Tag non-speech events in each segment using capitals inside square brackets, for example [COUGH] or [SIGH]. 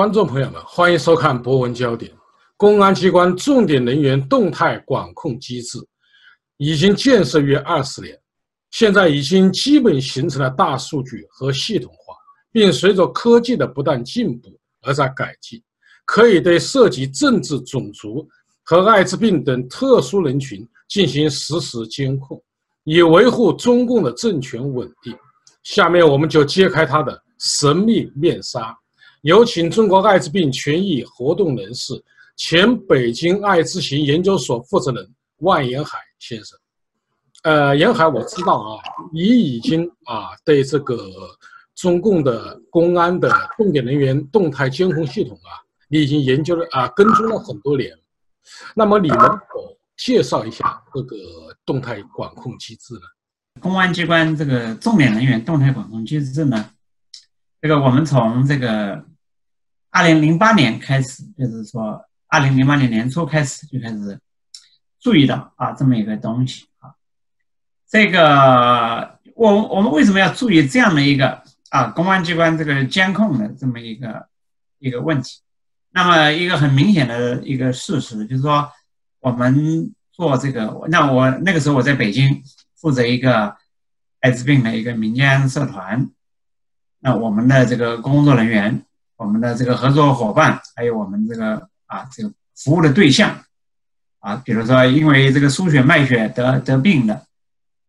观众朋友们，欢迎收看《博文焦点》。公安机关重点人员动态管控机制已经建设约二十年，现在已经基本形成了大数据和系统化，并随着科技的不断进步而在改进，可以对涉及政治、种族和艾滋病等特殊人群进行实时监控，以维护中共的政权稳定。下面我们就揭开它的神秘面纱。有请中国艾滋病权益活动人士、前北京艾滋行研究所负责人万延海先生。呃，延海，我知道啊，你已经啊对这个中共的公安的重点人员动态监控系统啊，你已经研究了啊，跟踪了很多年。那么，你能否介绍一下这个动态管控机制呢？公安机关这个重点人员动态管控机制呢？这个我们从这个。二零零八年开始，就是说，二零零八年年初开始就开始注意到啊这么一个东西啊。这个我我们为什么要注意这样的一个啊公安机关这个监控的这么一个一个问题？那么一个很明显的一个事实就是说，我们做这个，那我那个时候我在北京负责一个艾滋病的一个民间社团，那我们的这个工作人员。我们的这个合作伙伴，还有我们这个啊，这个服务的对象，啊，比如说因为这个输血卖血得得病的，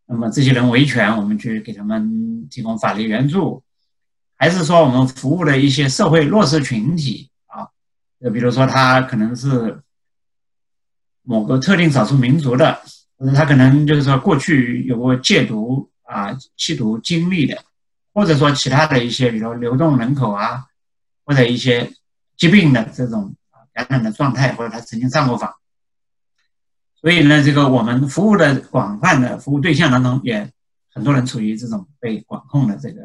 那么这些人维权，我们去给他们提供法律援助，还是说我们服务的一些社会弱势群体啊，就比如说他可能是某个特定少数民族的，或者他可能就是说过去有过戒毒啊、吸毒经历的，或者说其他的一些，比如流动人口啊。或者一些疾病的这种感染的状态，或者他曾经上过访，所以呢，这个我们服务的广泛的服务对象当中，也很多人处于这种被管控的这个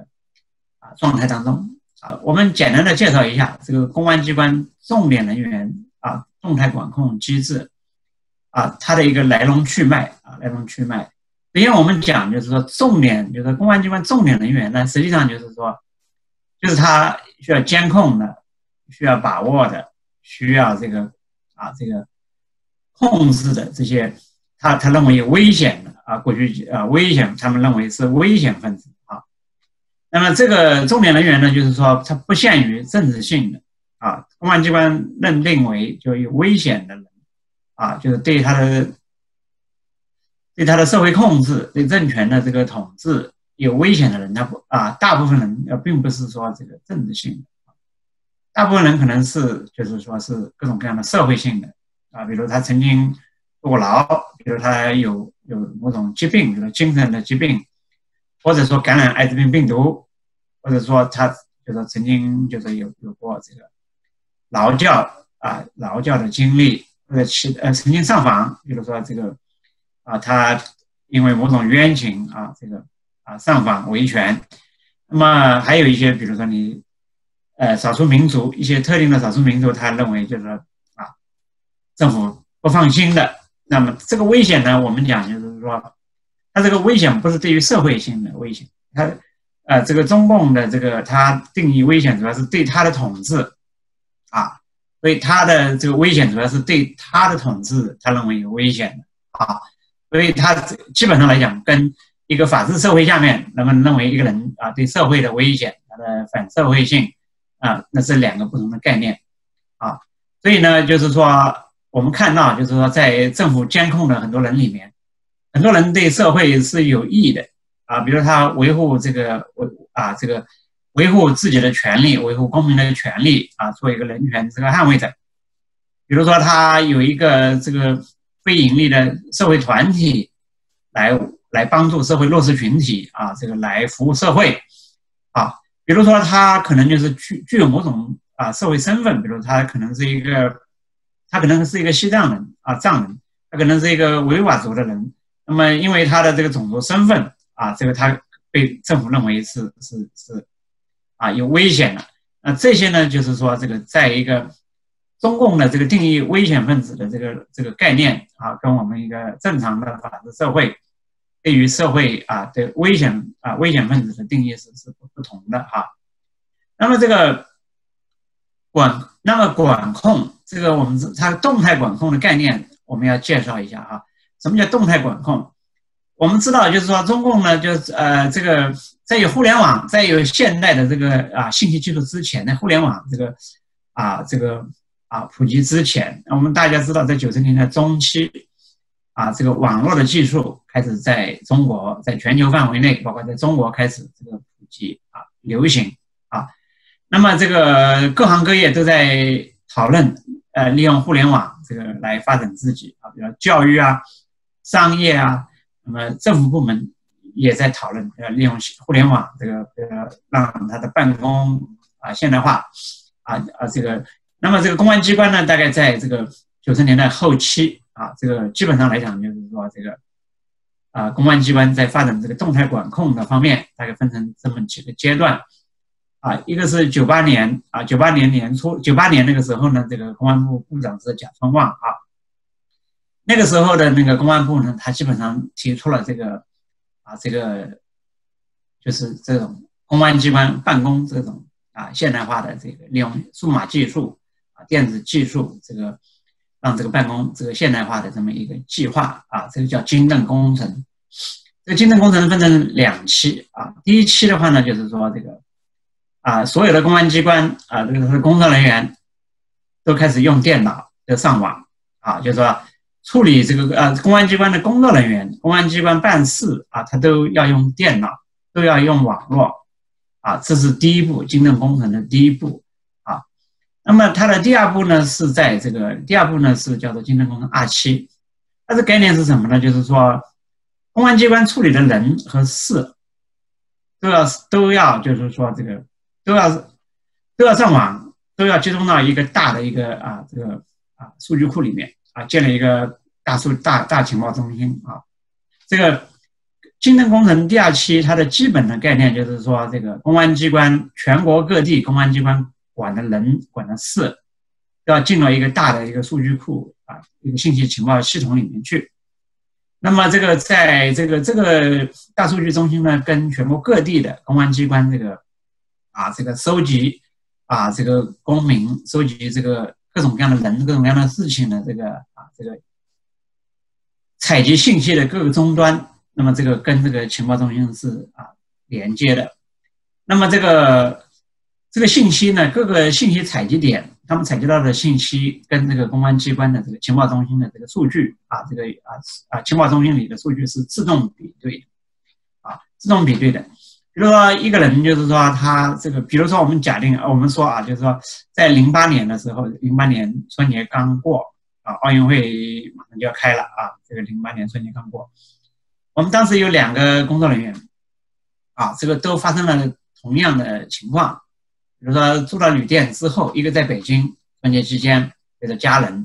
啊状态当中啊。我们简单的介绍一下这个公安机关重点人员啊动态管控机制啊，它的一个来龙去脉啊，来龙去脉。首先我们讲就是说，重点就是公安机关重点人员呢，实际上就是说，就是他。需要监控的，需要把握的，需要这个啊，这个控制的这些，他他认为有危险的啊，过去啊危险，他们认为是危险分子啊。那么这个重点人员呢，就是说他不限于政治性的啊，公安机关认定为就有危险的人啊，就是对他的对他的社会控制、对政权的这个统治。有危险的人，他不啊，大部分人呃，并不是说这个政治性的，大部分人可能是就是说是各种各样的社会性的啊，比如他曾经坐过牢，比如他有有某种疾病，比如精神的疾病，或者说感染艾滋病病毒，或者说他就是曾经就是有有过这个劳教啊劳教的经历，或者其呃曾经上访，比如说这个啊他因为某种冤情啊这个。啊，上访维权，那么还有一些，比如说你，呃，少数民族一些特定的少数民族，他认为就是说啊，政府不放心的。那么这个危险呢，我们讲就是说，它这个危险不是对于社会性的危险，它，呃，这个中共的这个它定义危险主要是对它的统治，啊，所以它的这个危险主要是对它的统治，他认为有危险的啊，所以它基本上来讲跟。一个法治社会下面，人们认为一个人啊对社会的危险，他的反社会性啊，那是两个不同的概念啊。所以呢，就是说我们看到，就是说在政府监控的很多人里面，很多人对社会是有益的啊，比如他维护这个维啊这个维护自己的权利，维护公民的权利啊，做一个人权这个捍卫者。比如说他有一个这个非盈利的社会团体来。来帮助社会弱势群体啊，这个来服务社会啊。比如说，他可能就是具具有某种啊社会身份，比如他可能是一个，他可能是一个西藏人啊藏人，他可能是一个维吾尔族的人。那么，因为他的这个种族身份啊，这个他被政府认为是是是啊有危险的。那这些呢，就是说这个在一个中共的这个定义危险分子的这个这个概念啊，跟我们一个正常的法治社会。对于社会啊的危险啊危险分子的定义是是不同的哈。那么这个管那么管控这个我们它动态管控的概念，我们要介绍一下啊。什么叫动态管控？我们知道，就是说中共呢，就是呃这个在有互联网，在有现代的这个啊信息技术之前呢，互联网这个啊这个啊普及之前，我们大家知道，在九十年代中期啊，这个网络的技术开始在中国在全球范围内，包括在中国开始这个普及啊流行啊。那么这个各行各业都在讨论，呃，利用互联网这个来发展自己啊，比如教育啊、商业啊，那么政府部门也在讨论，要利用互联网这个呃，让它的办公啊现代化啊啊这个，那么这个公安机关呢，大概在这个九十年代后期啊，这个基本上来讲就是说这个啊，公安机关在发展这个动态管控的方面，大概分成这么几个阶段。啊，一个是九八年啊，九八年年初，九八年那个时候呢，这个公安部部长是贾春旺啊。那个时候的那个公安部呢，他基本上提出了这个啊，这个就是这种公安机关办公这种啊现代化的这个利用数码技术啊、电子技术，这个让这个办公这个现代化的这么一个计划啊，这个叫金邓工程。这个金邓工程分成两期啊，第一期的话呢，就是说这个。啊，所有的公安机关啊，这个工作人员都开始用电脑要上网啊，就是说处理这个呃公安机关的工作人员，公安机关办事啊，他都要用电脑，都要用网络啊，这是第一步，金正工程的第一步。那么它的第二步呢，是在这个第二步呢是叫做金正工程二期，它的概念是什么呢？就是说公安机关处理的人和事都要都要就是说这个。都要都要上网，都要集中到一个大的一个啊这个啊数据库里面啊，建立一个大数大大情报中心啊。这个金灯工程第二期它的基本的概念就是说，这个公安机关全国各地公安机关管的人管的事，要进到一个大的一个数据库啊，一个信息情报系统里面去。那么这个在这个这个大数据中心呢，跟全国各地的公安机关这个。啊，这个收集啊，这个公民收集这个各种各样的人、各种各样的事情的这个啊，这个采集信息的各个终端，那么这个跟这个情报中心是啊连接的。那么这个这个信息呢，各个信息采集点，他们采集到的信息跟这个公安机关的这个情报中心的这个数据啊，这个啊啊情报中心里的数据是自动比对的，啊，自动比对的。比如说一个人，就是说他这个，比如说我们假定，我们说啊，就是说在零八年的时候，零八年春节刚过啊，奥运会马上就要开了啊，这个零八年春节刚过，我们当时有两个工作人员啊，这个都发生了同样的情况，比如说住到旅店之后，一个在北京春节期间陪着家人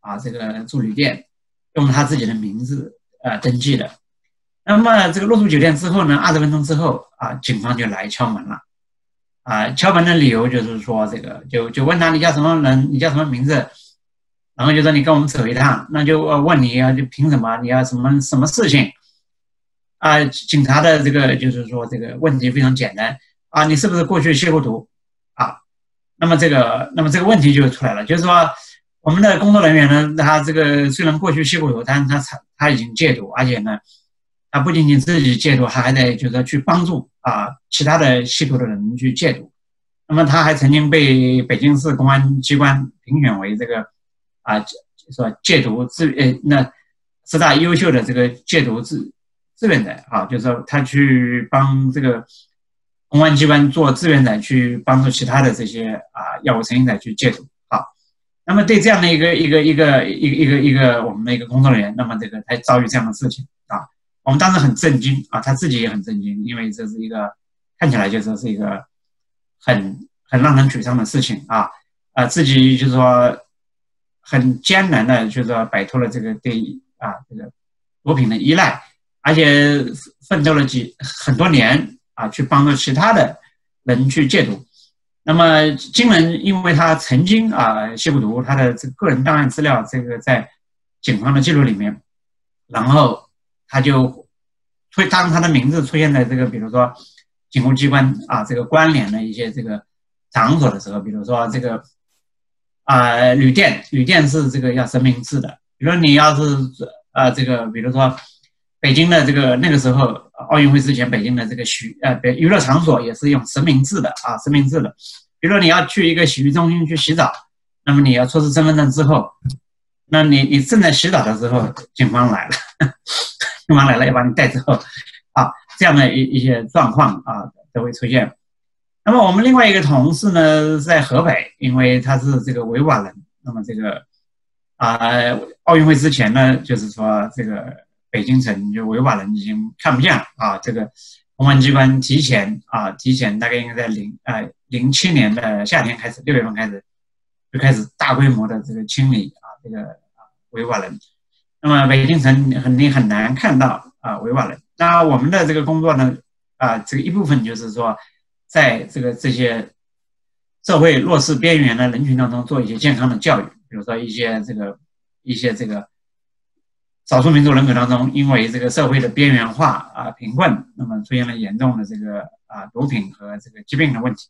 啊，这个住旅店，用他自己的名字呃登记的。那么这个入住酒店之后呢，二十分钟之后啊，警方就来敲门了，啊，敲门的理由就是说这个就就问他你叫什么人，你叫什么名字，然后就说你跟我们走一趟，那就问你要，就凭什么你要什么什么事情，啊，警察的这个就是说这个问题非常简单啊，你是不是过去吸过毒？那么这个那么这个问题就出来了，就是说我们的工作人员呢，他这个虽然过去吸过毒，但是他他他已经戒毒，而且呢。他不仅仅自己戒毒，他还得就是说去帮助啊其他的吸毒的人去戒毒。那么他还曾经被北京市公安机关评选为这个啊，说戒毒志呃那十大优秀的这个戒毒志志愿者啊，就是说他去帮这个公安机关做志愿者，去帮助其他的这些啊药物成瘾者去戒毒好。那么对这样的一个一个一个一个一个一个我们的一个工作人员，那么这个他遭遇这样的事情啊。我们当时很震惊啊，他自己也很震惊，因为这是一个看起来就说是一个很很让人沮丧的事情啊啊，自己就是说很艰难的，就是说摆脱了这个对啊这个毒品的依赖，而且奋斗了几很多年啊，去帮助其他的人去戒毒。那么金人因为他曾经啊吸过毒，他的这个个人档案资料这个在警方的记录里面，然后。他就会当他的名字出现在这个，比如说警务机关啊，这个关联的一些这个场所的时候，比如说这个啊，旅店，旅店是这个要实名制的。比如你要是呃这个，比如说北京的这个那个时候奥运会之前，北京的这个洗呃别娱乐场所也是用实名制的啊，实名制的。比如说你要去一个洗浴中心去洗澡，那么你要出示身份证之后，那你你正在洗澡的时候，警方来了，[LAUGHS] 警方来了要把你带走，啊，这样的一一些状况啊都会出现。那么我们另外一个同事呢，在河北，因为他是这个维瓦人，那么这个啊奥运会之前呢，就是说这个北京城就维瓦人已经看不见了啊，这个公安机关提前啊提前大概应该在零啊零七年的夏天开始，六月份开始就开始大规模的这个清理啊这个啊维瓦人，那么北京城肯定很难看到啊维瓦人。那我们的这个工作呢啊这个一部分就是说。在这个这些社会弱势边缘的人群当中做一些健康的教育，比如说一些这个一些这个少数民族人口当中，因为这个社会的边缘化啊贫困，那么出现了严重的这个啊毒品和这个疾病的问题，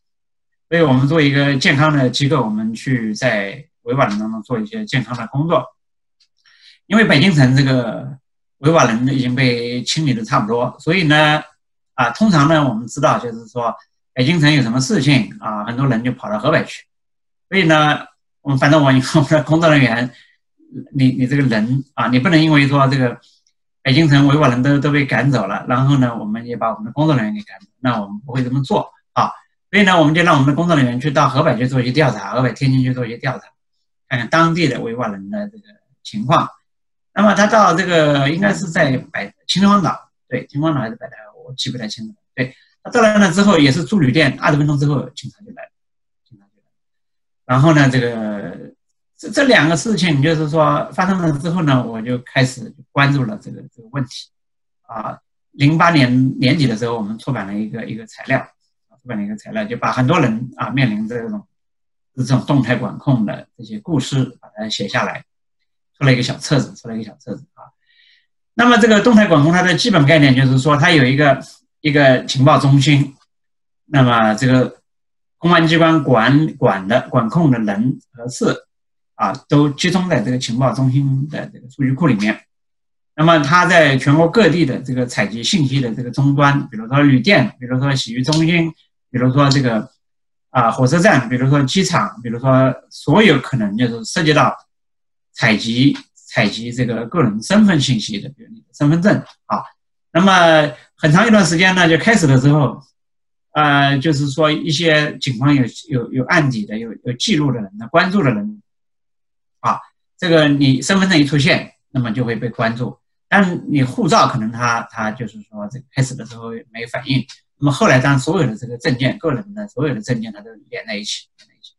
所以我们作为一个健康的机构，我们去在维瓦人当中做一些健康的工作，因为北京城这个维瓦人已经被清理的差不多，所以呢啊通常呢我们知道就是说。北京城有什么事情啊？很多人就跑到河北去，所以呢，我们反正我我们的工作人员，你你这个人啊，你不能因为说这个北京城维瓦人都都被赶走了，然后呢，我们也把我们的工作人员给赶走，那我们不会这么做啊。所以呢，我们就让我们的工作人员去到河北去做一些调查，河北、天津去做一些调查，看看当地的维瓦人的这个情况。那么他到这个应该是在百秦皇岛，对，秦皇岛还是百台，我记不太清楚，对。他到来了之后，也是住旅店，二十分钟之后，警察就来了，警察就来了。然后呢，这个这这两个事情，就是说发生了之后呢，我就开始关注了这个这个问题。啊，零八年年底的时候，我们出版了一个一个材料，出版了一个材料，就把很多人啊面临这种这种动态管控的这些故事，把它写下来，出了一个小册子，出了一个小册子啊。那么这个动态管控它的基本概念就是说，它有一个。一个情报中心，那么这个公安机关管管的管控的人和事啊，都集中在这个情报中心的这个数据库里面。那么它在全国各地的这个采集信息的这个终端，比如说旅店，比如说洗浴中心，比如说这个啊火车站，比如说机场，比如说所有可能就是涉及到采集采集这个个人身份信息的，比如你的身份证啊。那么很长一段时间呢，就开始的时候，呃，就是说一些警方有有有案底的、有有记录的人、呢，关注的人，啊，这个你身份证一出现，那么就会被关注。但是你护照可能他他就是说这开始的时候没反应，那么后来当所有的这个证件、个人的所有的证件，它都连在一起，连在一起。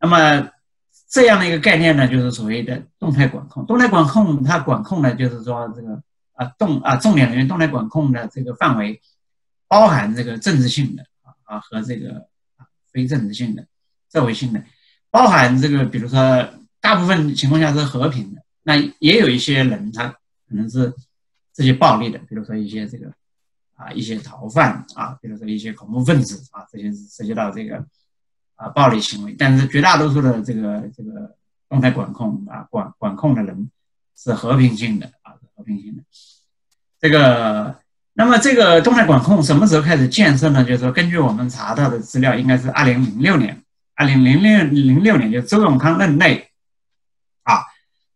那么这样的一个概念呢，就是所谓的动态管控。动态管控它管控呢，就是说这个。啊，动啊，重点人员动态管控的这个范围，包含这个政治性的啊啊和这个啊非政治性的、社会性的，包含这个，比如说大部分情况下是和平的，那也有一些人他可能是这些暴力的，比如说一些这个啊一些逃犯啊，比如说一些恐怖分子啊，这些是涉及到这个啊暴力行为，但是绝大多数的这个这个动态管控啊管管控的人是和平性的啊。和平性的这个，那么这个动态管控什么时候开始建设呢？就是说，根据我们查到的资料，应该是二零零六年，二零零六零六年，就周永康任内。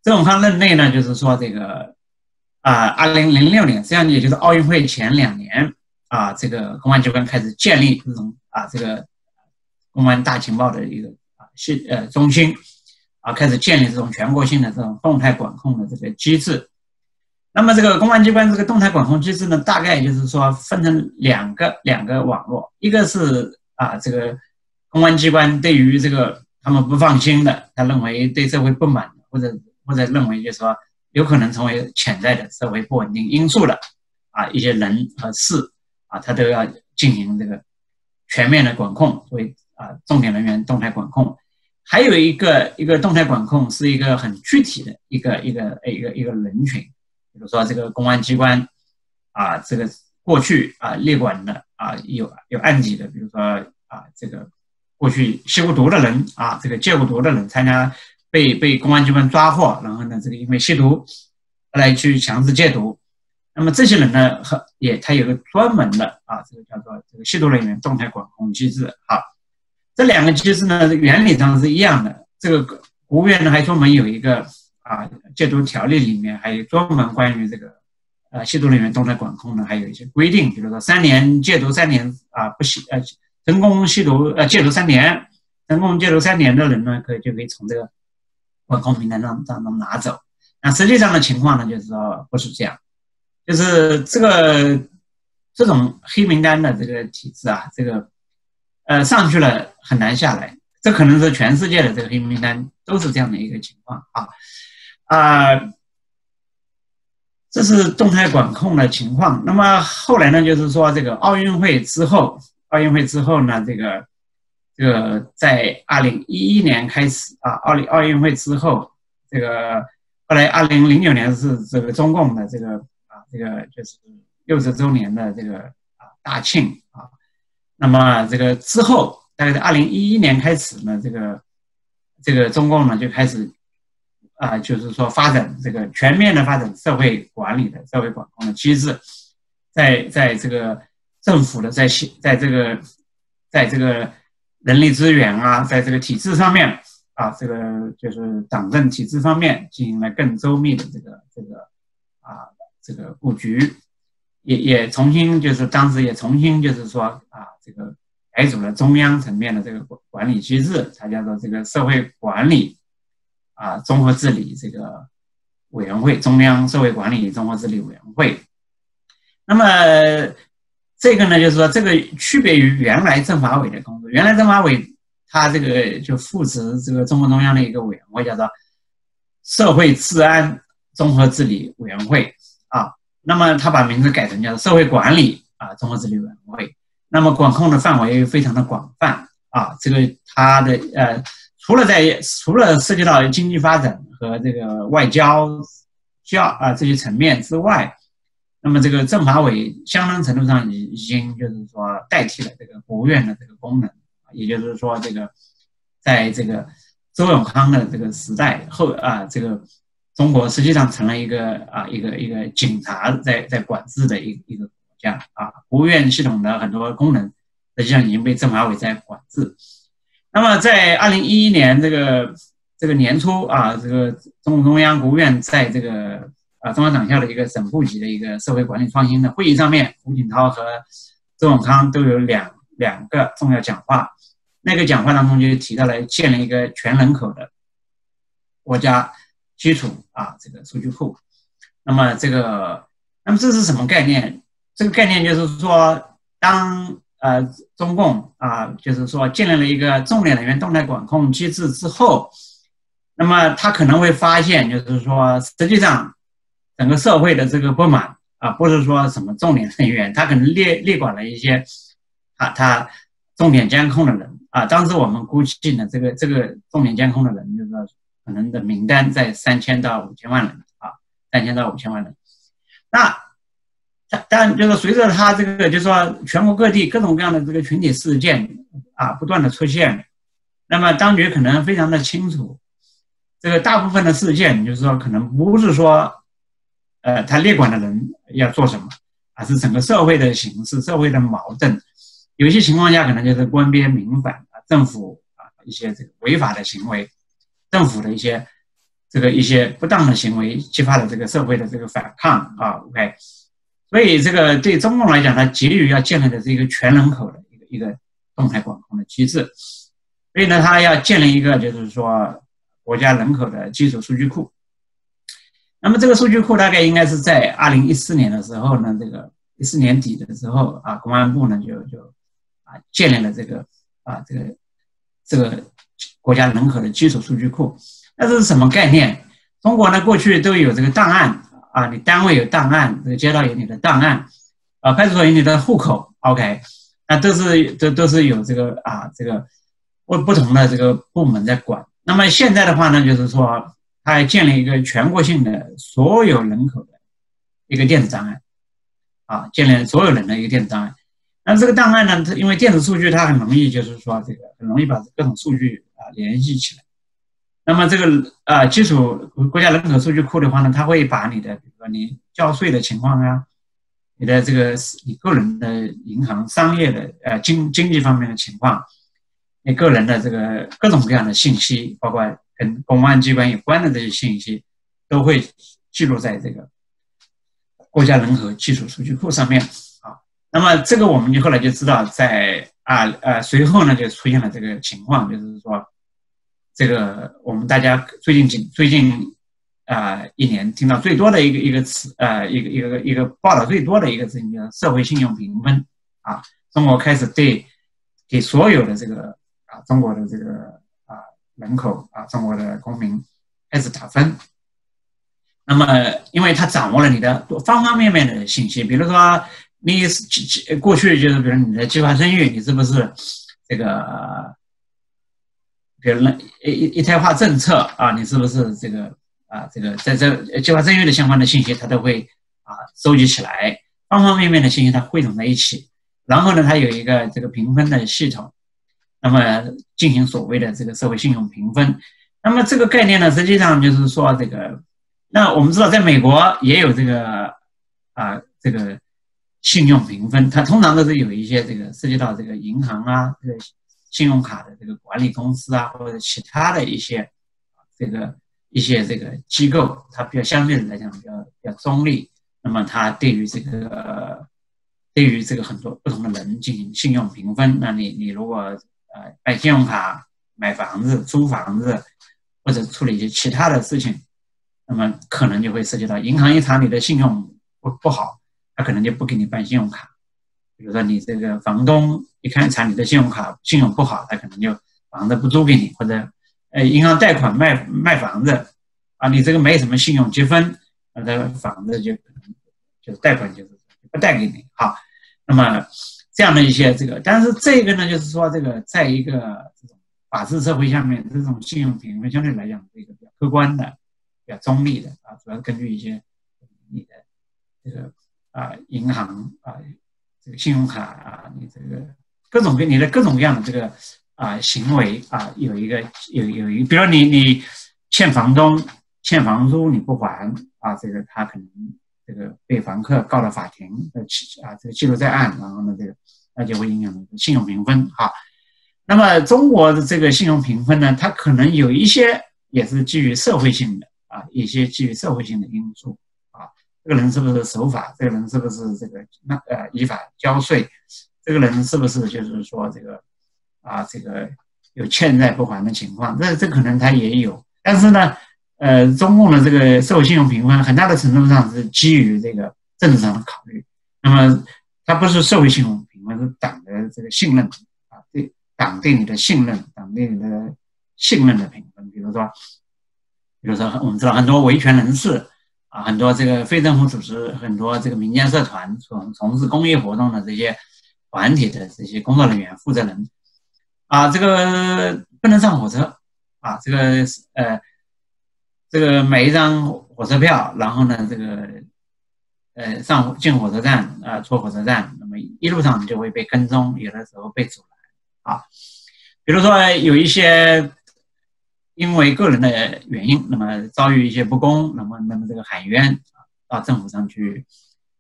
周永康任内呢，就是说这个啊，二零零六年，实际上也就是奥运会前两年啊，这个公安机关开始建立这种啊，这个公安大情报的一个啊系呃中心啊，开始建立这种全国性的这种动态管控的这个机制。那么这个公安机关这个动态管控机制呢，大概就是说分成两个两个网络，一个是啊这个公安机关对于这个他们不放心的，他认为对社会不满或者或者认为就是说有可能成为潜在的社会不稳定因素的啊一些人和事啊，他都要进行这个全面的管控，为啊重点人员动态管控。还有一个一个动态管控是一个很具体的一个一个一个一个人群。比如说这个公安机关啊，这个过去啊列管的啊有有案底的，比如说啊这个过去吸过毒的人啊，这个戒过毒的人参加被被公安机关抓获，然后呢，这个因为吸毒来去强制戒毒。那么这些人呢，和也他有个专门的啊，这个叫做这个吸毒人员动态管控机制好。这两个机制呢，原理上是一样的。这个国务院呢还专门有一个啊戒毒条例里面还有专门关于这个。呃，吸毒人员动态管控呢，还有一些规定，比如说三年戒毒三年啊，不吸呃，成功吸毒呃戒毒三年，成功戒毒三年的人呢，可以就可以从这个管控名单上当中拿走。那实际上的情况呢，就是说不是这样，就是这个这种黑名单的这个体制啊，这个呃上去了很难下来，这可能是全世界的这个黑名单都是这样的一个情况啊啊。这是动态管控的情况。那么后来呢，就是说这个奥运会之后，奥运会之后呢，这个这个在二零一一年开始啊，奥运奥运会之后，这个后来二零零九年是这个中共的这个啊，这个就是六十周年的这个啊大庆啊。那么这个之后，大概在二零一一年开始呢，这个这个中共呢就开始。啊，就是说发展这个全面的发展社会管理的社会管控的机制，在在这个政府的在在这个在这个人力资源啊，在这个体制上面啊，这个就是党政体制方面进行了更周密的这个这个啊这个布局，也也重新就是当时也重新就是说啊这个改组了中央层面的这个管管理机制，它叫做这个社会管理。啊，综合治理这个委员会，中央社会管理综合治理委员会。那么这个呢，就是说这个区别于原来政法委的工作。原来政法委他这个就负责这个中共中央的一个委员会，叫做社会治安综合治理委员会啊。那么他把名字改成叫做社会管理啊综合治理委员会。那么管控的范围非常的广泛啊，这个他的呃。除了在除了涉及到经济发展和这个外交、教啊这些层面之外，那么这个政法委相当程度上已已经就是说代替了这个国务院的这个功能，也就是说这个在这个周永康的这个时代后啊，这个中国实际上成了一个啊一个一个警察在在管制的一一个国家啊，国务院系统的很多功能实际上已经被政法委在管制。那么，在二零一一年这个这个年初啊，这个中共中央、国务院在这个啊中央党校的一个省部级的一个社会管理创新的会议上面，胡锦涛和周永康都有两两个重要讲话。那个讲话当中就提到了建立一个全人口的国家基础啊这个数据库。那么这个，那么这是什么概念？这个概念就是说，当呃，中共啊，就是说建立了一个重点人员动态管控机制之后，那么他可能会发现，就是说，实际上整个社会的这个不满啊，不是说什么重点人员，他可能列列管了一些啊，他重点监控的人啊。当时我们估计呢，这个这个重点监控的人，就是说可能的名单在三千到五千万人啊，三千到五千万人。那但就是随着他这个，就是说全国各地各种各样的这个群体事件啊，不断的出现，那么当局可能非常的清楚，这个大部分的事件，就是说可能不是说，呃，他列管的人要做什么，而是整个社会的形势、社会的矛盾，有些情况下可能就是官边民反啊，政府啊一些这个违法的行为，政府的一些这个一些不当的行为，激发了这个社会的这个反抗啊，OK。所以，这个对中共来讲，它急于要建立的是一个全人口的一个一个动态管控的机制。所以呢，它要建立一个就是说国家人口的基础数据库。那么，这个数据库大概应该是在二零一四年的时候呢，这个一四年底的时候啊，公安部呢就就啊建立了这个啊这个这个国家人口的基础数据库。那这是什么概念？中国呢过去都有这个档案。啊，你单位有档案，这个街道有你的档案，啊，派出所有你的户口，OK，那都是都都是有这个啊，这个不不同的这个部门在管。那么现在的话呢，就是说，它建立一个全国性的所有人口的一个电子档案，啊，建立所有人的一个电子档案。那这个档案呢，它因为电子数据它很容易，就是说这个很容易把各种数据啊联系起来。那么这个啊基础国家人口数据库的话呢，它会把你的比如说你交税的情况啊，你的这个你个人的银行、商业的呃经经济方面的情况，你个人的这个各种各样的信息，包括跟公安机关有关的这些信息，都会记录在这个国家人口基础数据库上面啊。那么这个我们就后来就知道，在啊呃随后呢就出现了这个情况，就是说这个我们大家最近几最近。啊，一年听到最多的一个一个词，呃，一个一个一个报道最多的一个事情叫社会信用评分啊。中国开始对给所有的这个啊中国的这个人口啊中国的公民开始打分。那么，因为他掌握了你的方方面面的信息，比如说你过去就是比如你的计划生育，你是不是这个，比如那一一胎化政策啊，你是不是这个？啊，这个在这计划生育的相关的信息，他都会啊收集起来，方方面面的信息它汇总在一起，然后呢，它有一个这个评分的系统，那么进行所谓的这个社会信用评分。那么这个概念呢，实际上就是说这个，那我们知道，在美国也有这个啊这个信用评分，它通常都是有一些这个涉及到这个银行啊，这个信用卡的这个管理公司啊，或者其他的一些这个。一些这个机构，它比较相对来讲比较比较中立，那么它对于这个对于这个很多不同的人进行信用评分，那你你如果呃办信用卡、买房子、租房子，或者处理一些其他的事情，那么可能就会涉及到银行一查你的信用不不好，他可能就不给你办信用卡。比如说你这个房东一看查你的信用卡信用不好，他可能就房子不租给你，或者。呃，银行贷款卖卖房子，啊，你这个没什么信用积分，那这个房子就可能就是贷款就是不贷给你，好，那么这样的一些这个，但是这个呢，就是说这个在一个这种法治社会下面，这种信用评分相对来讲是一个比较客观的、比较中立的啊，主要是根据一些你的这个啊银行啊这个信用卡啊，你这个各种各你的各种各样的这个。啊，行为啊，有一个有有一个，比如你你欠房东欠房租你不还啊，这个他可能这个被房客告到法庭，呃记啊这个记录在案，然后呢这个那就会影响信用评分哈。那么中国的这个信用评分呢，它可能有一些也是基于社会性的啊，一些基于社会性的因素啊，这个人是不是守法？这个人是不是这个那呃依法交税？这个人是不是就是说这个？啊，这个有欠债不还的情况，这这可能他也有，但是呢，呃，中共的这个社会信用评分很大的程度上是基于这个政治上的考虑，那么它不是社会信用评分，是党的这个信任啊，对党对你的信任，党对你的信任的评分。比如说，比如说我们知道很多维权人士啊，很多这个非政府组织，很多这个民间社团从从事公益活动的这些团体的这些工作人员、负责人。啊，这个不能上火车啊！这个呃，这个买一张火车票，然后呢，这个呃上进火车站啊，出火车站，那么一路上就会被跟踪，有的时候被阻拦啊。比如说有一些因为个人的原因，那么遭遇一些不公，那么那么这个喊冤啊，到政府上去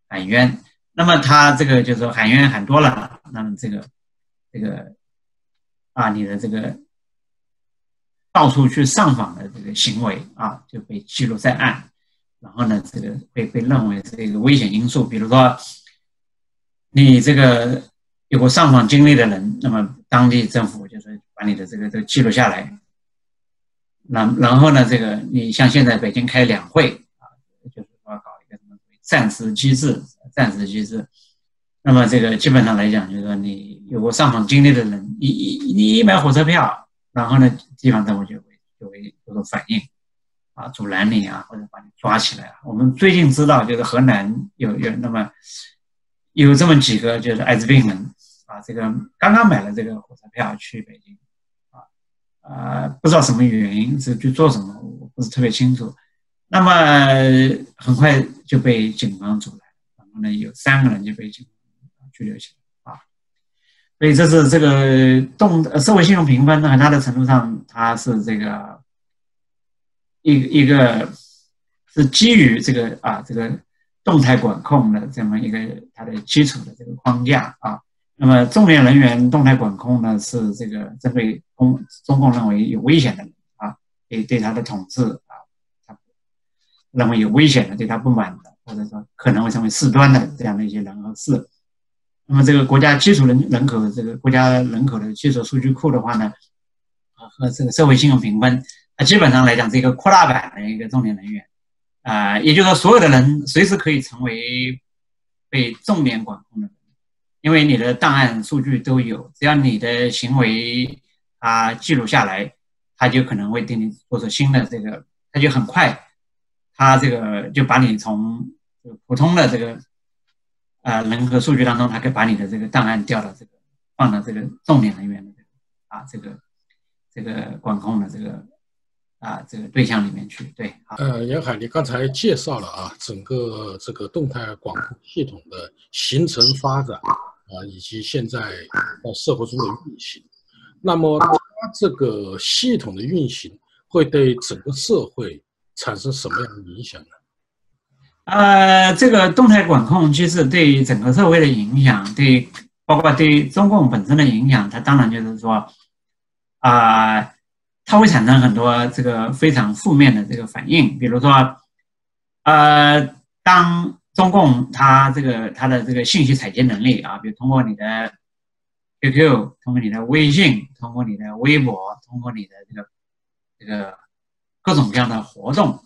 喊冤，那么他这个就是喊冤喊多了，那么这个这个。啊，你的这个到处去上访的这个行为啊，就被记录在案，然后呢，这个被被认为是一个危险因素。比如说，你这个有过上访经历的人，那么当地政府就是把你的这个都记录下来。然然后呢，这个你像现在北京开两会啊，就是说搞一个什么暂时机制，暂时机制。那么这个基本上来讲，就是说你有过上访经历的人，你一你一买火车票，然后呢，地方政府就会就会有所反应，啊，阻拦你啊，或者把你抓起来。我们最近知道，就是河南有有那么有这么几个就是艾滋病人啊，这个刚刚买了这个火车票去北京，啊啊，不知道什么原因是去做什么，我不是特别清楚。那么很快就被警方阻拦，然后呢，有三个人就被警。拘留起来，所以这是这个动社会信用评分很大的程度上，它是这个一一个是基于这个啊这个动态管控的这么一个它的基础的这个框架啊。那么重点人员动态管控呢，是这个针对公中共认为有危险的人啊，对对他的统治啊，他认为有危险的，对他不满的，或者说可能会成为事端的这样的一些人和事。那么这个国家基础人人口这个国家人口的基础数据库的话呢，啊和这个社会信用评分，它基本上来讲是一个扩大版的一个重点人员，啊，也就是说所有的人随时可以成为被重点管控的人，因为你的档案数据都有，只要你的行为啊记录下来，他就可能会对你做出新的这个，他就很快，他这个就把你从普通的这个。啊，人和数据当中，它可以把你的这个档案调到这个，放到这个重点人员的这个啊，这个这个管控的这个啊这个对象里面去。对，呃，严海，你刚才介绍了啊，整个这个动态管控系统的形成发展啊，以及现在在社会中的运行。那么，它这个系统的运行会对整个社会产生什么样的影响呢？呃，这个动态管控机制对于整个社会的影响，对包括对中共本身的影响，它当然就是说，啊，它会产生很多这个非常负面的这个反应。比如说，呃，当中共它这个它的这个信息采集能力啊，比如通过你的 QQ，通过你的微信，通过你的微博，通过你的这个这个各种各样的活动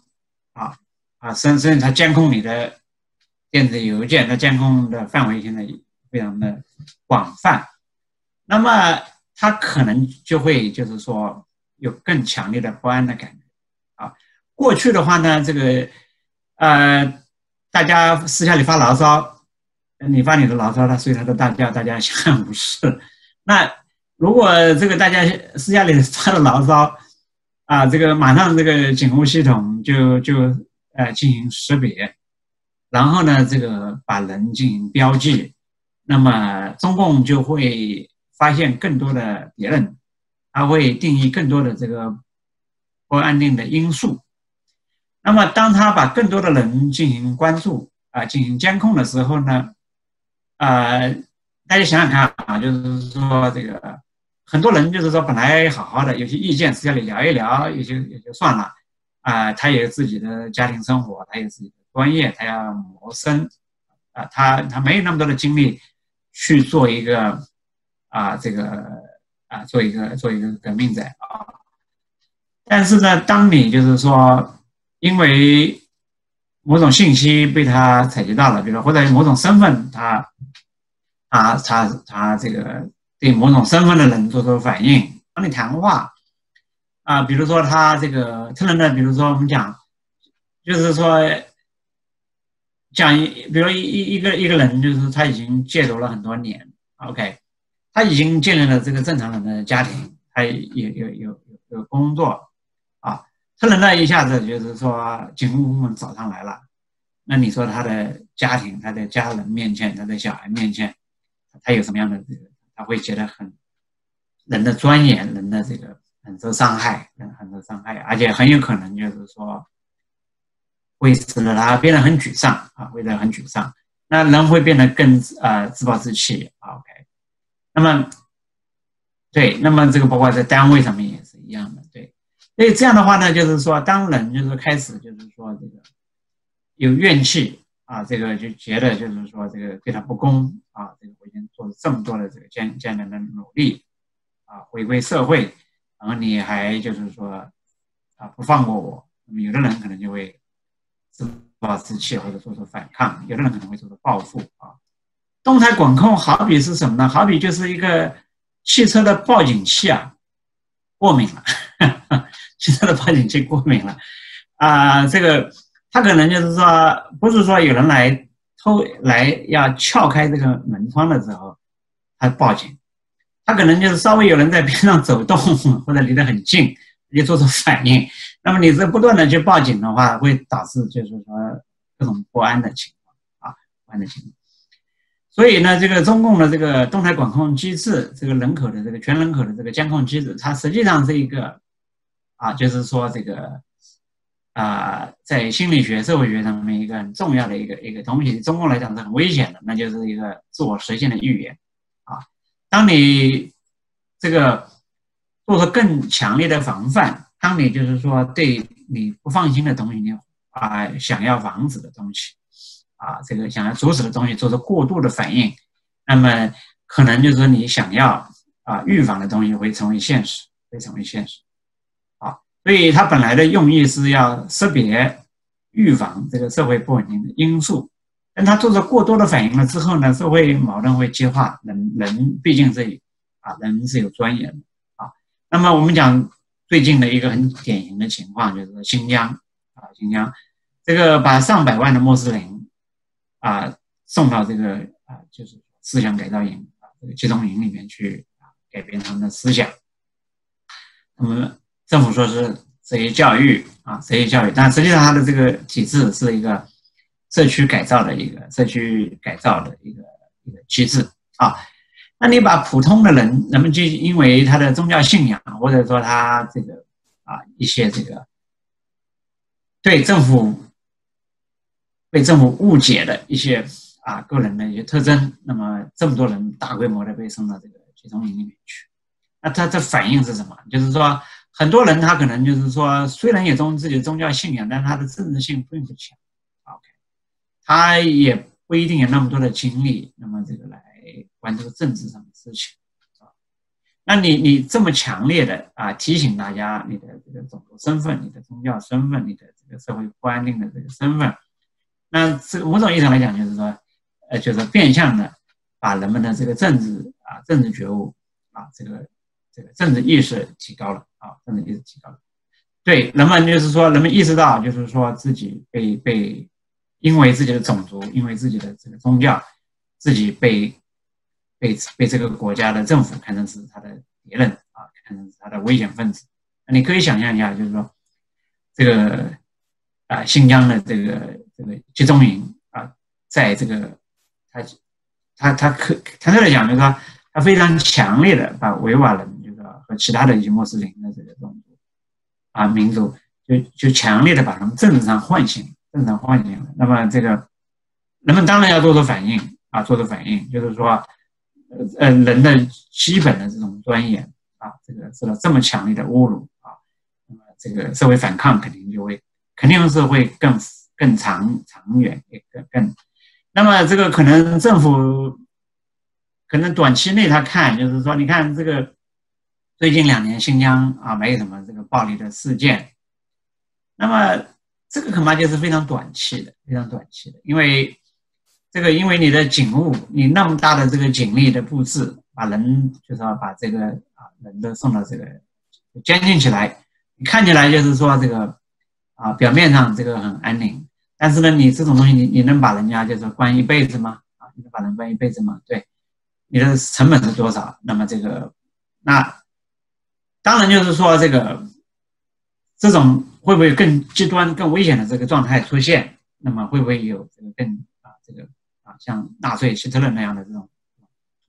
啊。啊，甚至它监控你的电子邮件，它监控的范围现在非常的广泛，那么它可能就会就是说有更强烈的不安的感觉啊。过去的话呢，这个呃，大家私下里发牢骚，你发你的牢骚，他随他的大叫，大家相安无事。那如果这个大家私下里发的牢骚啊，这个马上这个警务系统就就。呃，进行识别，然后呢，这个把人进行标记，那么中共就会发现更多的别人，他会定义更多的这个不安定的因素。那么，当他把更多的人进行关注啊，进行监控的时候呢，呃，大家想想看啊，就是说这个很多人就是说本来好好的，有些意见私下里聊一聊，也就也就算了。啊，他有自己的家庭生活，他有自己的专业，他要谋生，啊，他他没有那么多的精力去做一个啊，这个啊，做一个做一个革命者啊。但是呢，当你就是说，因为某种信息被他采集到了，比如说或者某种身份，他他他他这个对某种身份的人做出反应，帮你谈话。啊，比如说他这个特能的，比如说我们讲，就是说讲一，比如一一个一个人，就是他已经戒毒了很多年，OK，他已经建立了这个正常人的家庭，他有有有有有工作，啊，特能的一下子就是说警务部门找上来了，那你说他的家庭、他的家人面前、他的小孩面前，他有什么样的这个？他会觉得很人的尊严、人的这个。很受伤害，很受伤害，而且很有可能就是说，会使得他变得很沮丧啊，会变得很沮丧。那人会变得更呃自暴自弃。OK，那么，对，那么这个包括在单位上面也是一样的。对，所以这样的话呢，就是说，当人就是开始就是说这个有怨气啊，这个就觉得就是说这个对他不公啊，这个我已经做了这么多的这个艰艰难的努力啊，回归社会。然后你还就是说，啊，不放过我，那么有的人可能就会自暴自弃，或者说是反抗；有的人可能会做出报复啊。动态管控好比是什么呢？好比就是一个汽车的报警器啊，过敏了，[LAUGHS] 汽车的报警器过敏了啊。这个他可能就是说，不是说有人来偷来要撬开这个门窗的时候，他报警。他可能就是稍微有人在边上走动，[LAUGHS] 或者离得很近，就做出反应。那么你这不断的去报警的话，会导致就是说各种不安的情况啊，不安的情况。所以呢，这个中共的这个动态管控机制，这个人口的这个全人口的这个监控机制，它实际上是一个啊，就是说这个啊，在心理学、社会学上面一个很重要的一个一个东西，中共来讲是很危险的，那就是一个自我实现的预言啊。当你这个做出更强烈的防范，当你就是说对你不放心的东西，你啊想要防止的东西。啊，这个想要阻止的东西做出过度的反应，那么可能就是你想要啊预防的东西会成为现实，会成为现实。啊，所以它本来的用意是要识别、预防这个社会不稳定的因素。但他做出过多的反应了之后呢，社会矛盾会激化。人人毕竟是啊，人是有尊严的啊。那么我们讲最近的一个很典型的情况就是新疆啊，新疆这个把上百万的穆斯林。啊，送到这个啊，就是思想改造营啊，这个集中营里面去啊，改变他们的思想。那么政府说是职业教育啊，职业教育，但实际上他的这个体制是一个社区改造的一个社区改造的一个一个机制啊。那你把普通的人，人们就因为他的宗教信仰，或者说他这个啊一些这个对政府。被政府误解的一些啊个人的一些特征，那么这么多人大规模的被送到这个集中营里面去，那他的反应是什么？就是说，很多人他可能就是说，虽然有宗自己的宗教信仰，但他的政治性并不强。他也不一定有那么多的精力，那么这个来关注政治上的事情，啊，那你你这么强烈的啊提醒大家你的这个种族身份、你的宗教身份、你的这个社会观念的这个身份。那这五种意义上来讲，就是说，呃，就是变相的把人们的这个政治啊、政治觉悟啊、这个这个政治意识提高了啊，政治意识提高了。对，人们就是说，人们意识到，就是说自己被被因为自己的种族，因为自己的这个宗教，自己被被被这个国家的政府看成是他的敌人啊，看成是他的危险分子。你可以想象一下，就是说，这个啊，新疆的这个。这个集中营啊，在这个他他他可坦率来讲，就是说他非常强烈的把维吾尔人，就是说和其他的一些穆斯林的这个种族啊民族，就就强烈的把他们政治上唤醒，政治上唤醒。那么这个人们当然要做出反应啊，做出反应，就是说呃呃人的基本的这种尊严啊，这个受到这么强烈的侮辱啊，那么这个社会反抗肯定就会肯定是会更。更长长远也更更，那么这个可能政府可能短期内他看就是说，你看这个最近两年新疆啊没有什么这个暴力的事件，那么这个恐怕就是非常短期的，非常短期的，因为这个因为你的警务，你那么大的这个警力的布置，把人就是要把这个啊人都送到这个监禁起来，你看起来就是说这个啊表面上这个很安宁。但是呢，你这种东西，你你能把人家就是关一辈子吗？啊，你能把人关一辈子吗？对，你的成本是多少？那么这个，那当然就是说这个，这种会不会有更极端、更危险的这个状态出现？那么会不会有这个更啊这个啊像纳粹希特勒那样的这种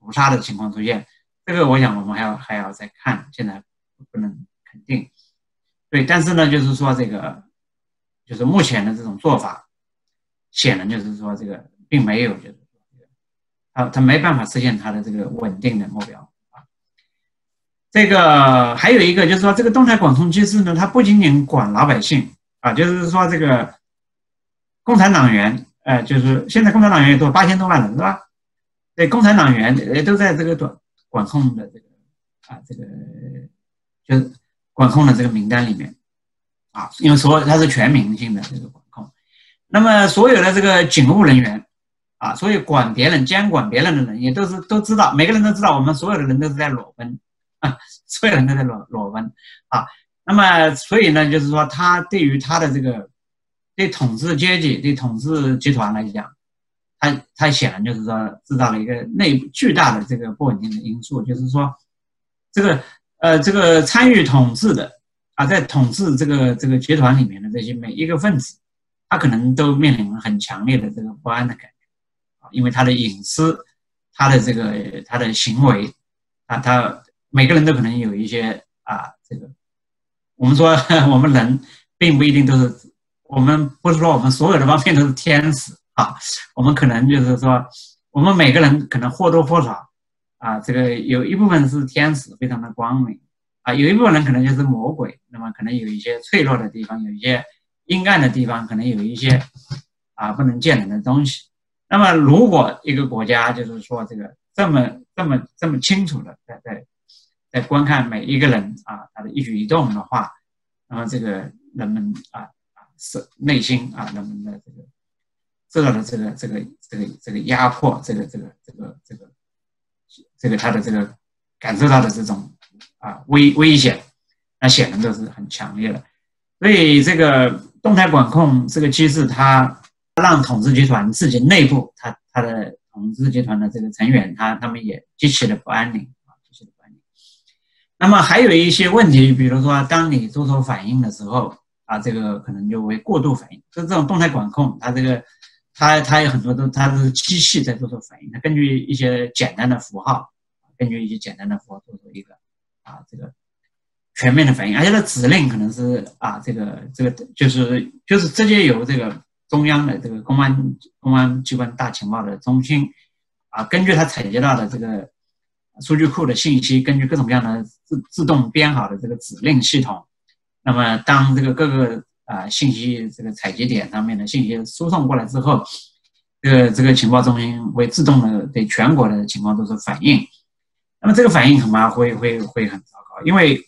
屠杀的情况出现？这个我想我们还要还要再看，现在不能肯定。对，但是呢，就是说这个。就是目前的这种做法，显然就是说这个并没有，就是说这个，他他没办法实现他的这个稳定的目标。这个还有一个就是说，这个动态管控机制呢，它不仅仅管老百姓啊，就是说这个共产党员，呃，就是现在共产党员也多八千多万人是吧？对，共产党员也都在这个管管控的这个啊，这个就是管控的这个名单里面。啊，因为所有它是全民性的这个管控，那么所有的这个警务人员，啊，所以管别人、监管别人的人也都是都知道，每个人都知道，我们所有的人都是在裸奔，所有人都在裸裸奔，啊，那么所以呢，就是说他对于他的这个对统治阶级、对统治集团来讲，他他显然就是说制造了一个内部巨大的这个不稳定的因素，就是说这个呃这个参与统治的。啊，在统治这个这个集团里面的这些每一个分子，他可能都面临很强烈的这个不安的感觉啊，因为他的隐私他的这个他的行为啊，他每个人都可能有一些啊，这个我们说 [LAUGHS] 我们人并不一定都是，我们不是说我们所有的方面都是天使啊，我们可能就是说，我们每个人可能或多或少啊，这个有一部分是天使，非常的光明啊，有一部分人可能就是魔鬼，那么可能有一些脆弱的地方，有一些阴暗的地方，可能有一些啊不能见人的东西。那么，如果一个国家就是说这个这么这么这么清楚的在在在观看每一个人啊他的一举一动的话，那么这个人们啊是内心啊人们的这个受到的这个这个这个这个压迫，这个这个这个这个这个他的这个感受到的这种啊危危险，那显然都是很强烈的。所以，这个动态管控这个机制，它。让统治集团自己内部，他他的统治集团的这个成员，他他们也极其的不安宁啊，极其的不安宁。那么还有一些问题，比如说，当你做出反应的时候啊，这个可能就会过度反应。就这种动态管控，它这个它它有很多都它是机器在做出反应，它根据一些简单的符号，根据一些简单的符号做出一个啊这个全面的反应，而且它指令可能是啊这个这个就是就是直接由这个。中央的这个公安公安机关大情报的中心，啊，根据他采集到的这个数据库的信息，根据各种各样的自自动编好的这个指令系统，那么当这个各个啊信息这个采集点上面的信息输送过来之后，这个这个情报中心会自动的对全国的情况做出反应，那么这个反应恐怕会会会很糟糕，因为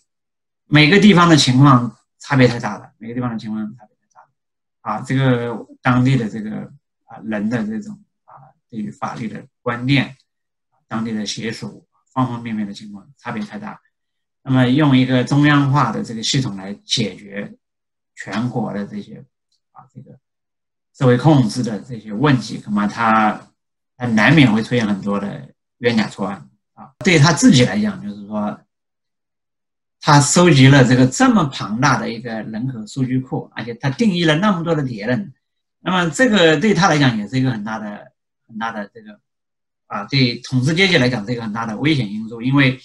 每个地方的情况差别太大了，每个地方的情况差别太大了。啊，这个当地的这个啊人的这种啊对于法律的观念，当地的习俗，方方面面的情况差别太大。那么用一个中央化的这个系统来解决全国的这些啊这个社会控制的这些问题，恐怕他他难免会出现很多的冤假错案啊。对他自己来讲，就是说。他收集了这个这么庞大的一个人口数据库，而且他定义了那么多的敌人，那么这个对他来讲也是一个很大的、很大的这个啊，对统治阶级来讲是一个很大的危险因素，因为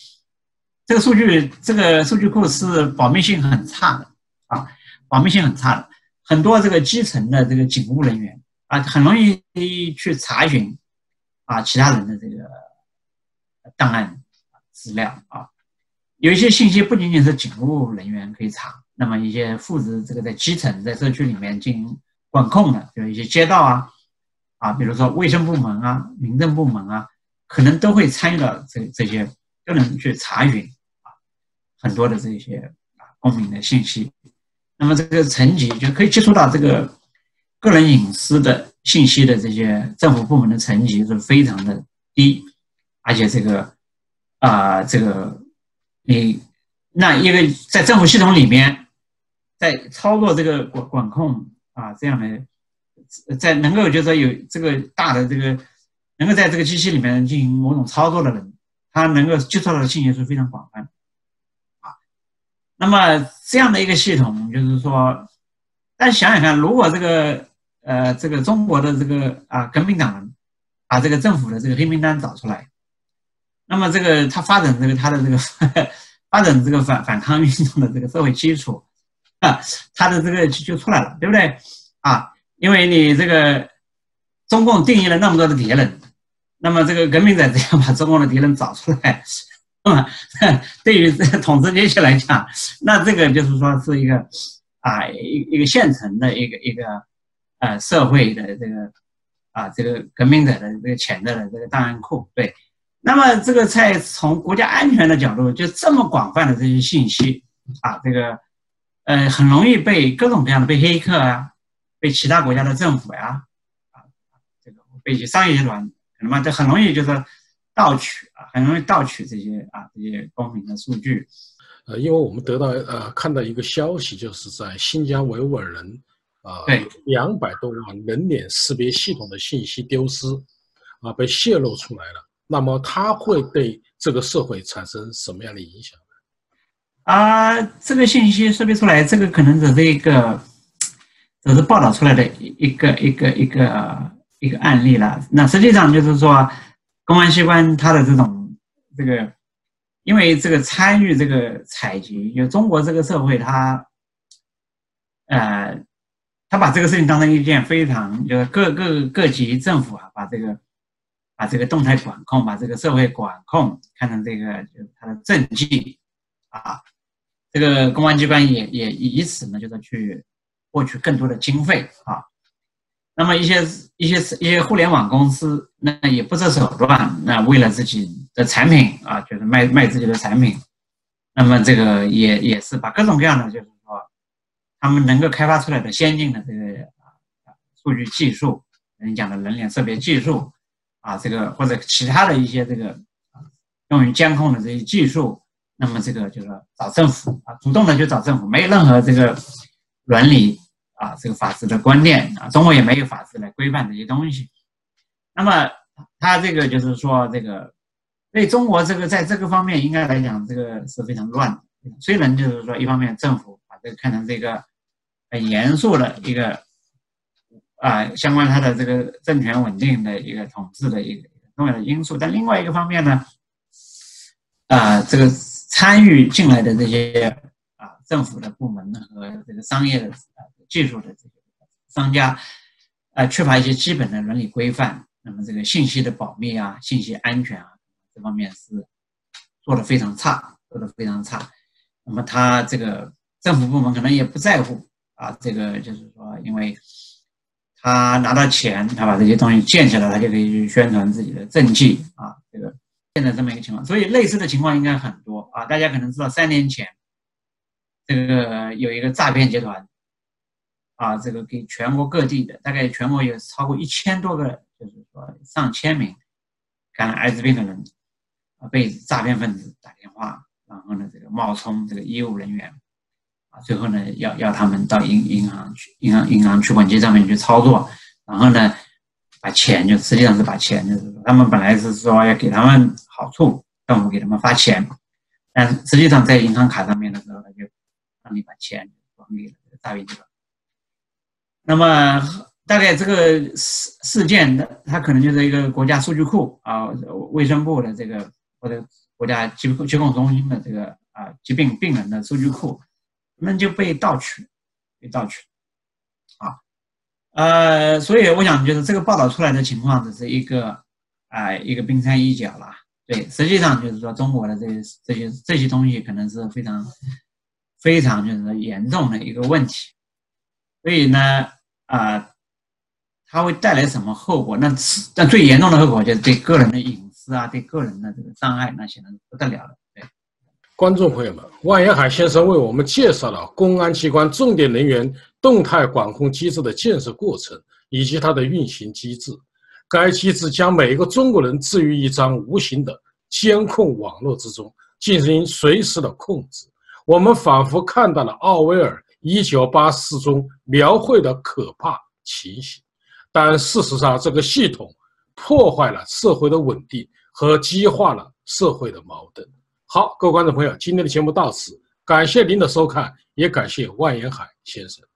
这个数据这个数据库是保密性很差的啊，保密性很差的，很多这个基层的这个警务人员啊，很容易去查询啊其他人的这个档案资料啊。有一些信息不仅仅是警务人员可以查，那么一些负责这个在基层、在社区里面进行管控的，比如一些街道啊，啊，比如说卫生部门啊、民政部门啊，可能都会参与到这这些，都能去查询啊很多的这些啊公民的信息。那么这个层级就可以接触到这个个人隐私的信息的这些政府部门的层级是非常的低，而且这个啊这个。你那因为在政府系统里面，在操作这个管管控啊，这样的，在能够就是说有这个大的这个，能够在这个机器里面进行某种操作的人，他能够接触到的信息是非常广泛的啊。那么这样的一个系统，就是说，大家想想看，如果这个呃这个中国的这个啊革命党人把这个政府的这个黑名单找出来。那么这个他发展这个他的这个 [LAUGHS] 发展这个反反抗运动的这个社会基础 [LAUGHS] 啊，他的这个就出来了，对不对啊？因为你这个中共定义了那么多的敌人，那么这个革命者只要把中共的敌人找出来，那么对于这个统治阶级来讲，那这个就是说是一个啊一一个现成的一个一个呃社会的这个啊这个革命者的这个潜在的这个档案库，对。那么，这个在从国家安全的角度，就这么广泛的这些信息啊，这个呃，很容易被各种各样的被黑客啊，被其他国家的政府呀，啊，这个被一些商业集团，可能嘛，这很容易就是盗取啊，很容易盗取这些啊这些公民的数据。呃，因为我们得到呃看到一个消息，就是在新疆维吾尔人啊，对，两百多万人脸识别系统的信息丢失啊，被泄露出来了。那么它会对这个社会产生什么样的影响啊，这个信息识别出来，这个可能只是一个，这是报道出来的一个一个一个一个案例了。那实际上就是说，公安机关它的这种这个，因为这个参与这个采集，就中国这个社会，它呃，他把这个事情当成一件非常，就是各各各级政府啊，把这个把这个动态管控，把这个社会管控看成这个就是他的政绩啊，这个公安机关也也以此呢，就是去获取更多的经费啊。那么一些一些一些互联网公司，那也不择手段，那为了自己的产品啊，就是卖卖自己的产品，那么这个也也是把各种各样的，就是说他们能够开发出来的先进的这个啊数据技术，人讲的人脸识别技术啊，这个或者其他的一些这个啊用于监控的这些技术，那么这个就是说找政府啊，主动的去找政府，没有任何这个伦理。啊，这个法治的观念啊，中国也没有法治来规范这些东西。那么，他这个就是说，这个对中国这个在这个方面应该来讲，这个是非常乱的。虽然就是说，一方面政府把这个看成这个很严肃的一个啊，相关它的这个政权稳定的一个统治的一个重要的因素，但另外一个方面呢，啊，这个参与进来的这些政府的部门和这个商业的。技术的这个商家，呃，缺乏一些基本的伦理规范，那么这个信息的保密啊、信息安全啊，这方面是做的非常差，做的非常差。那么他这个政府部门可能也不在乎啊，这个就是说，因为他拿到钱，他把这些东西建起来，他就可以去宣传自己的政绩啊。这个现在这么一个情况，所以类似的情况应该很多啊。大家可能知道，三年前这个有一个诈骗集团。啊，这个给全国各地的，大概全国有超过一千多个，就是说上千名感染艾滋病的人，啊，被诈骗分子打电话，然后呢，这个冒充这个医务人员，啊，最后呢，要要他们到银银行去，银行银行取款机上面去操作，然后呢，把钱就实际上是把钱，就是他们本来是说要给他们好处，政府给他们发钱，但实际上在银行卡上面的时候，他就让你把钱还给了诈骗集团。那么大概这个事事件的，它可能就是一个国家数据库啊，卫生部的这个或者国家疾疾控中心的这个啊疾病病人的数据库，那就被盗取，被盗取，啊，呃，所以我想就是这个报道出来的情况只是一个啊一个冰山一角了，对，实际上就是说中国的这些这些这些东西可能是非常非常就是严重的一个问题，所以呢。啊，它会带来什么后果？那但最严重的后果就是对个人的隐私啊，对个人的这个伤害，那显然不得了的。对，观众朋友们，万延海先生为我们介绍了公安机关重点人员动态管控机制的建设过程以及它的运行机制。该机制将每一个中国人置于一张无形的监控网络之中，进行随时的控制。我们仿佛看到了奥威尔。一九八四中描绘的可怕情形，但事实上，这个系统破坏了社会的稳定和激化了社会的矛盾。好，各位观众朋友，今天的节目到此，感谢您的收看，也感谢万延海先生。